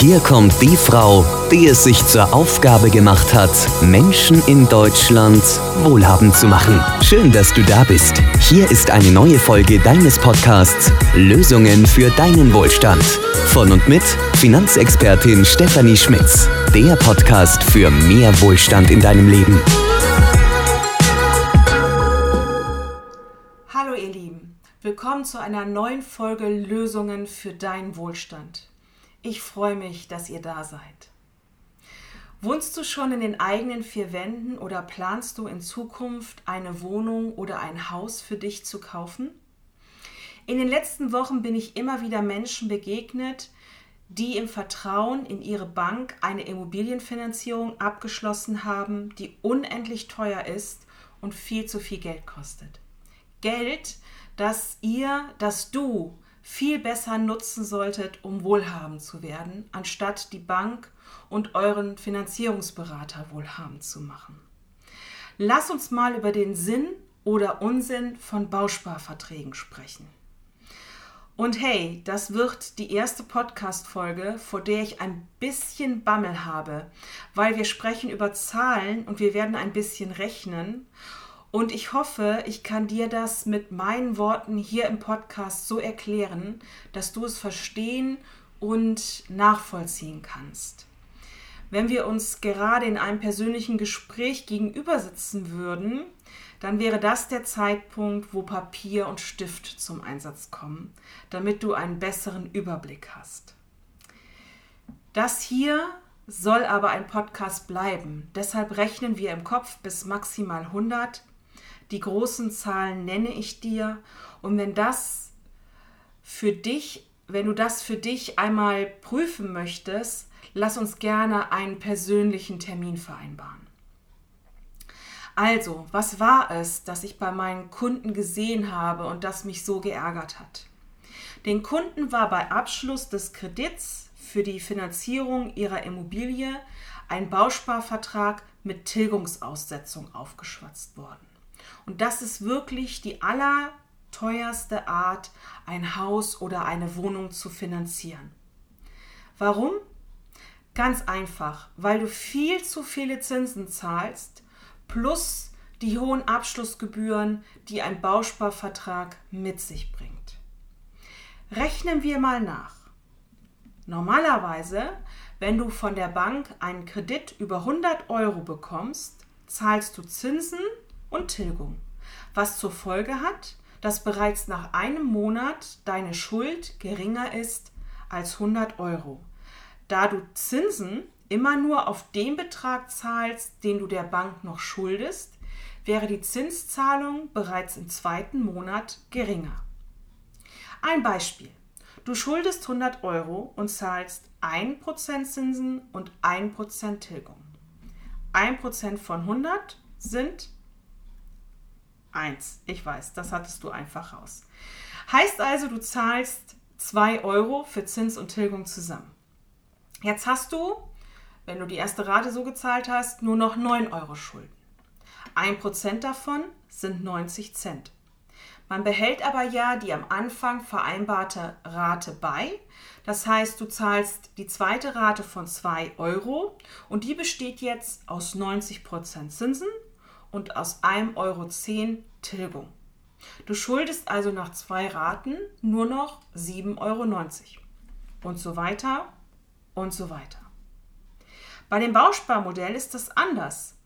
Hier kommt die Frau, die es sich zur Aufgabe gemacht hat, Menschen in Deutschland wohlhabend zu machen. Schön, dass du da bist. Hier ist eine neue Folge deines Podcasts Lösungen für deinen Wohlstand. Von und mit Finanzexpertin Stefanie Schmitz. Der Podcast für mehr Wohlstand in deinem Leben. Hallo ihr Lieben, willkommen zu einer neuen Folge Lösungen für deinen Wohlstand. Ich freue mich, dass ihr da seid. Wohnst du schon in den eigenen vier Wänden oder planst du in Zukunft eine Wohnung oder ein Haus für dich zu kaufen? In den letzten Wochen bin ich immer wieder Menschen begegnet, die im Vertrauen in ihre Bank eine Immobilienfinanzierung abgeschlossen haben, die unendlich teuer ist und viel zu viel Geld kostet. Geld, das ihr, das du viel besser nutzen solltet, um wohlhabend zu werden, anstatt die Bank und euren Finanzierungsberater wohlhabend zu machen. Lass uns mal über den Sinn oder Unsinn von Bausparverträgen sprechen. Und hey, das wird die erste Podcast-Folge, vor der ich ein bisschen Bammel habe, weil wir sprechen über Zahlen und wir werden ein bisschen rechnen. Und ich hoffe, ich kann dir das mit meinen Worten hier im Podcast so erklären, dass du es verstehen und nachvollziehen kannst. Wenn wir uns gerade in einem persönlichen Gespräch gegenüber sitzen würden, dann wäre das der Zeitpunkt, wo Papier und Stift zum Einsatz kommen, damit du einen besseren Überblick hast. Das hier soll aber ein Podcast bleiben. Deshalb rechnen wir im Kopf bis maximal 100 die großen Zahlen nenne ich dir. Und wenn das für dich, wenn du das für dich einmal prüfen möchtest, lass uns gerne einen persönlichen Termin vereinbaren. Also, was war es, das ich bei meinen Kunden gesehen habe und das mich so geärgert hat? Den Kunden war bei Abschluss des Kredits für die Finanzierung ihrer Immobilie ein Bausparvertrag mit Tilgungsaussetzung aufgeschwatzt worden. Und das ist wirklich die allerteuerste Art, ein Haus oder eine Wohnung zu finanzieren. Warum? Ganz einfach, weil du viel zu viele Zinsen zahlst, plus die hohen Abschlussgebühren, die ein Bausparvertrag mit sich bringt. Rechnen wir mal nach. Normalerweise, wenn du von der Bank einen Kredit über 100 Euro bekommst, zahlst du Zinsen und Tilgung, was zur Folge hat, dass bereits nach einem Monat deine Schuld geringer ist als 100 Euro, da du Zinsen immer nur auf den Betrag zahlst, den du der Bank noch schuldest, wäre die Zinszahlung bereits im zweiten Monat geringer. Ein Beispiel. Du schuldest 100 Euro und zahlst 1% Zinsen und 1% Tilgung. 1% von 100 sind 1. Ich weiß, das hattest du einfach raus. Heißt also, du zahlst 2 Euro für Zins und Tilgung zusammen. Jetzt hast du, wenn du die erste Rate so gezahlt hast, nur noch 9 Euro Schulden. 1% davon sind 90 Cent. Man behält aber ja die am Anfang vereinbarte Rate bei. Das heißt, du zahlst die zweite Rate von 2 Euro und die besteht jetzt aus 90% Zinsen und aus 1,10 Euro Tilgung. Du schuldest also nach zwei Raten nur noch 7,90 Euro. Und so weiter und so weiter. Bei dem Bausparmodell ist das anders.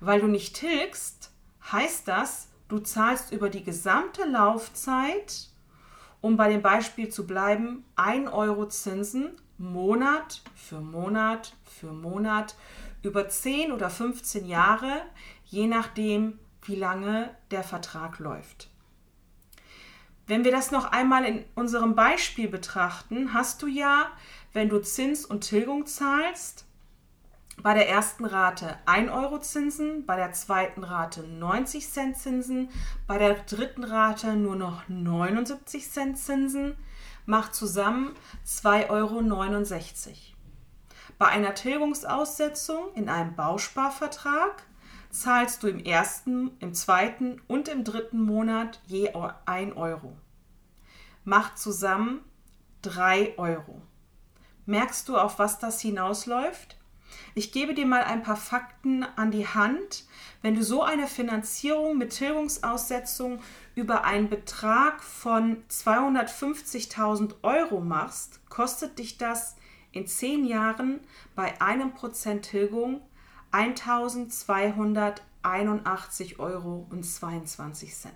Weil du nicht tilgst, heißt das, du zahlst über die gesamte Laufzeit, um bei dem Beispiel zu bleiben, 1 Euro Zinsen Monat für Monat für Monat über 10 oder 15 Jahre je nachdem, wie lange der Vertrag läuft. Wenn wir das noch einmal in unserem Beispiel betrachten, hast du ja, wenn du Zins und Tilgung zahlst, bei der ersten Rate 1 Euro Zinsen, bei der zweiten Rate 90 Cent Zinsen, bei der dritten Rate nur noch 79 Cent Zinsen, macht zusammen 2,69 Euro. Bei einer Tilgungsaussetzung in einem Bausparvertrag zahlst du im ersten, im zweiten und im dritten Monat je 1 Euro. Macht zusammen 3 Euro. Merkst du, auf was das hinausläuft? Ich gebe dir mal ein paar Fakten an die Hand. Wenn du so eine Finanzierung mit Tilgungsaussetzung über einen Betrag von 250.000 Euro machst, kostet dich das in zehn Jahren bei einem Prozent Tilgung 1.281 Euro und 22 Cent.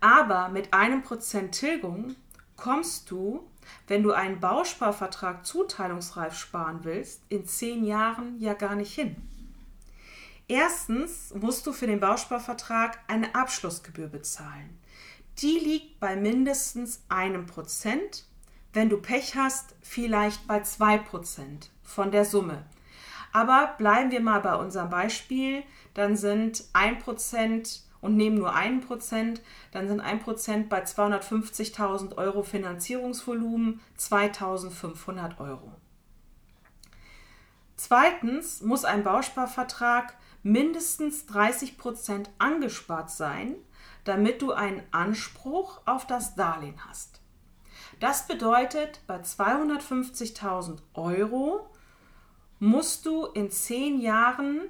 Aber mit einem Prozent Tilgung kommst du wenn du einen Bausparvertrag zuteilungsreif sparen willst, in zehn Jahren ja gar nicht hin. Erstens musst du für den Bausparvertrag eine Abschlussgebühr bezahlen. Die liegt bei mindestens einem Prozent, wenn du Pech hast, vielleicht bei zwei Prozent von der Summe. Aber bleiben wir mal bei unserem Beispiel, dann sind ein Prozent und nehmen nur einen Prozent, dann sind ein Prozent bei 250.000 Euro Finanzierungsvolumen 2.500 Euro. Zweitens muss ein Bausparvertrag mindestens 30 Prozent angespart sein, damit du einen Anspruch auf das Darlehen hast. Das bedeutet, bei 250.000 Euro musst du in 10 Jahren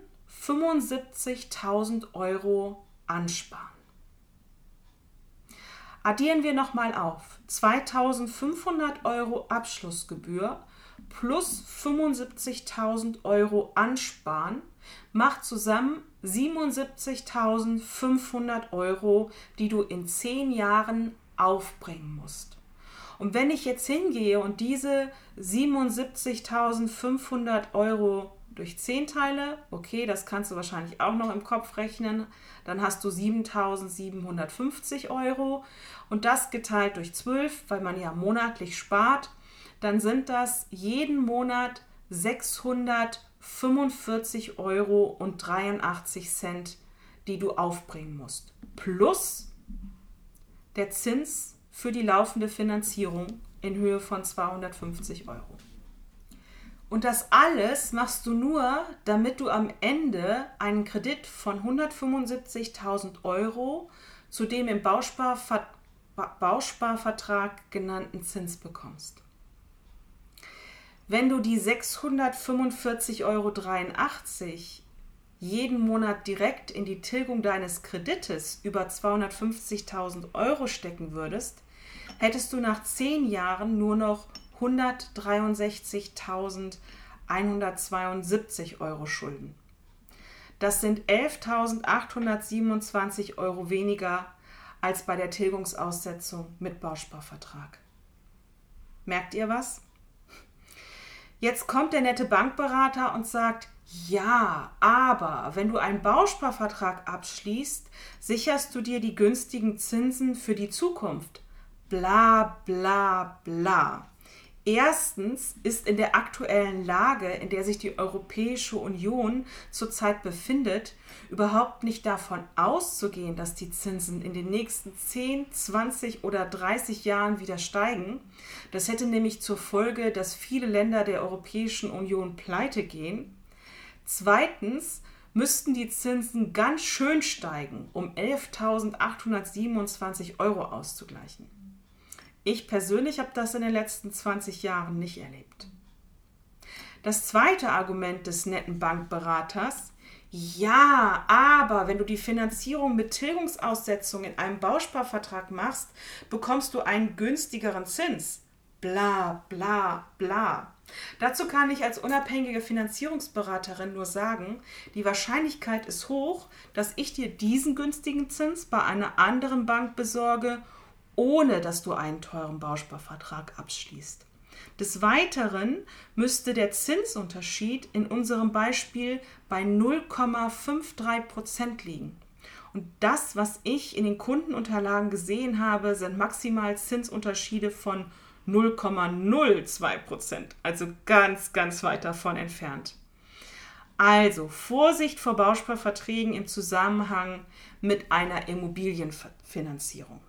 75.000 Euro ansparen. Addieren wir nochmal auf. 2500 Euro Abschlussgebühr plus 75.000 Euro ansparen macht zusammen 77.500 Euro, die du in 10 Jahren aufbringen musst. Und wenn ich jetzt hingehe und diese 77.500 Euro durch 10 teile, okay, das kannst du wahrscheinlich auch noch im Kopf rechnen, dann hast du 7.750 Euro und das geteilt durch 12, weil man ja monatlich spart, dann sind das jeden Monat 645 Euro und 83 Cent, die du aufbringen musst. Plus der Zins für die laufende Finanzierung in Höhe von 250 Euro. Und das alles machst du nur, damit du am Ende einen Kredit von 175.000 Euro zu dem im Bausparver Bausparvertrag genannten Zins bekommst. Wenn du die 645,83 Euro jeden Monat direkt in die Tilgung deines Kredites über 250.000 Euro stecken würdest, hättest du nach zehn Jahren nur noch 163.172 Euro Schulden. Das sind 11.827 Euro weniger als bei der Tilgungsaussetzung mit Bausparvertrag. Merkt ihr was? Jetzt kommt der nette Bankberater und sagt, ja, aber wenn du einen Bausparvertrag abschließt, sicherst du dir die günstigen Zinsen für die Zukunft. Bla bla bla. Erstens ist in der aktuellen Lage, in der sich die Europäische Union zurzeit befindet, überhaupt nicht davon auszugehen, dass die Zinsen in den nächsten 10, 20 oder 30 Jahren wieder steigen. Das hätte nämlich zur Folge, dass viele Länder der Europäischen Union pleite gehen. Zweitens müssten die Zinsen ganz schön steigen, um 11.827 Euro auszugleichen. Ich persönlich habe das in den letzten 20 Jahren nicht erlebt. Das zweite Argument des netten Bankberaters, ja, aber wenn du die Finanzierung mit Tilgungsaussetzung in einem Bausparvertrag machst, bekommst du einen günstigeren Zins. Bla, bla, bla. Dazu kann ich als unabhängige Finanzierungsberaterin nur sagen, die Wahrscheinlichkeit ist hoch, dass ich dir diesen günstigen Zins bei einer anderen Bank besorge ohne dass du einen teuren Bausparvertrag abschließt. Des Weiteren müsste der Zinsunterschied in unserem Beispiel bei 0,53 Prozent liegen. Und das, was ich in den Kundenunterlagen gesehen habe, sind maximal Zinsunterschiede von 0,02 Prozent, also ganz, ganz weit davon entfernt. Also Vorsicht vor Bausparverträgen im Zusammenhang mit einer Immobilienfinanzierung.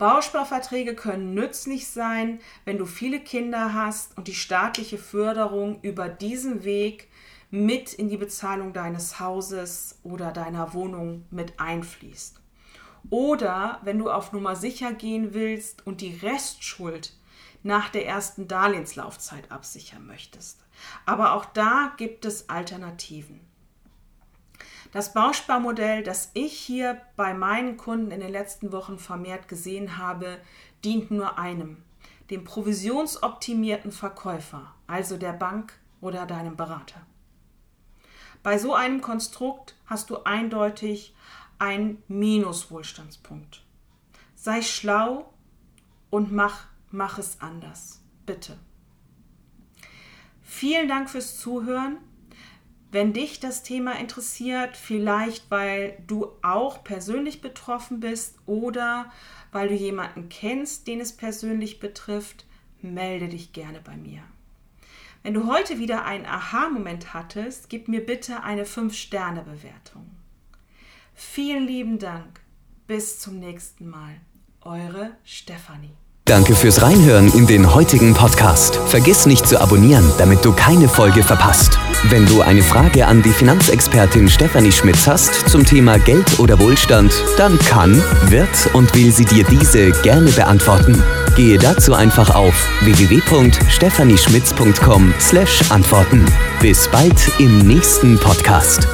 Bausparverträge können nützlich sein, wenn du viele Kinder hast und die staatliche Förderung über diesen Weg mit in die Bezahlung deines Hauses oder deiner Wohnung mit einfließt. Oder wenn du auf Nummer sicher gehen willst und die Restschuld, nach der ersten Darlehenslaufzeit absichern möchtest. Aber auch da gibt es Alternativen. Das Bausparmodell, das ich hier bei meinen Kunden in den letzten Wochen vermehrt gesehen habe, dient nur einem, dem provisionsoptimierten Verkäufer, also der Bank oder deinem Berater. Bei so einem Konstrukt hast du eindeutig einen Minuswohlstandspunkt. Sei schlau und mach, mach es anders. Bitte. Vielen Dank fürs Zuhören. Wenn dich das Thema interessiert, vielleicht weil du auch persönlich betroffen bist oder weil du jemanden kennst, den es persönlich betrifft, melde dich gerne bei mir. Wenn du heute wieder einen Aha-Moment hattest, gib mir bitte eine 5-Sterne-Bewertung. Vielen lieben Dank. Bis zum nächsten Mal. Eure Stefanie. Danke fürs Reinhören in den heutigen Podcast. Vergiss nicht zu abonnieren, damit du keine Folge verpasst. Wenn du eine Frage an die Finanzexpertin Stefanie Schmitz hast zum Thema Geld oder Wohlstand, dann kann, wird und will sie dir diese gerne beantworten. Gehe dazu einfach auf www.stephanieschmitz.com/antworten. Bis bald im nächsten Podcast.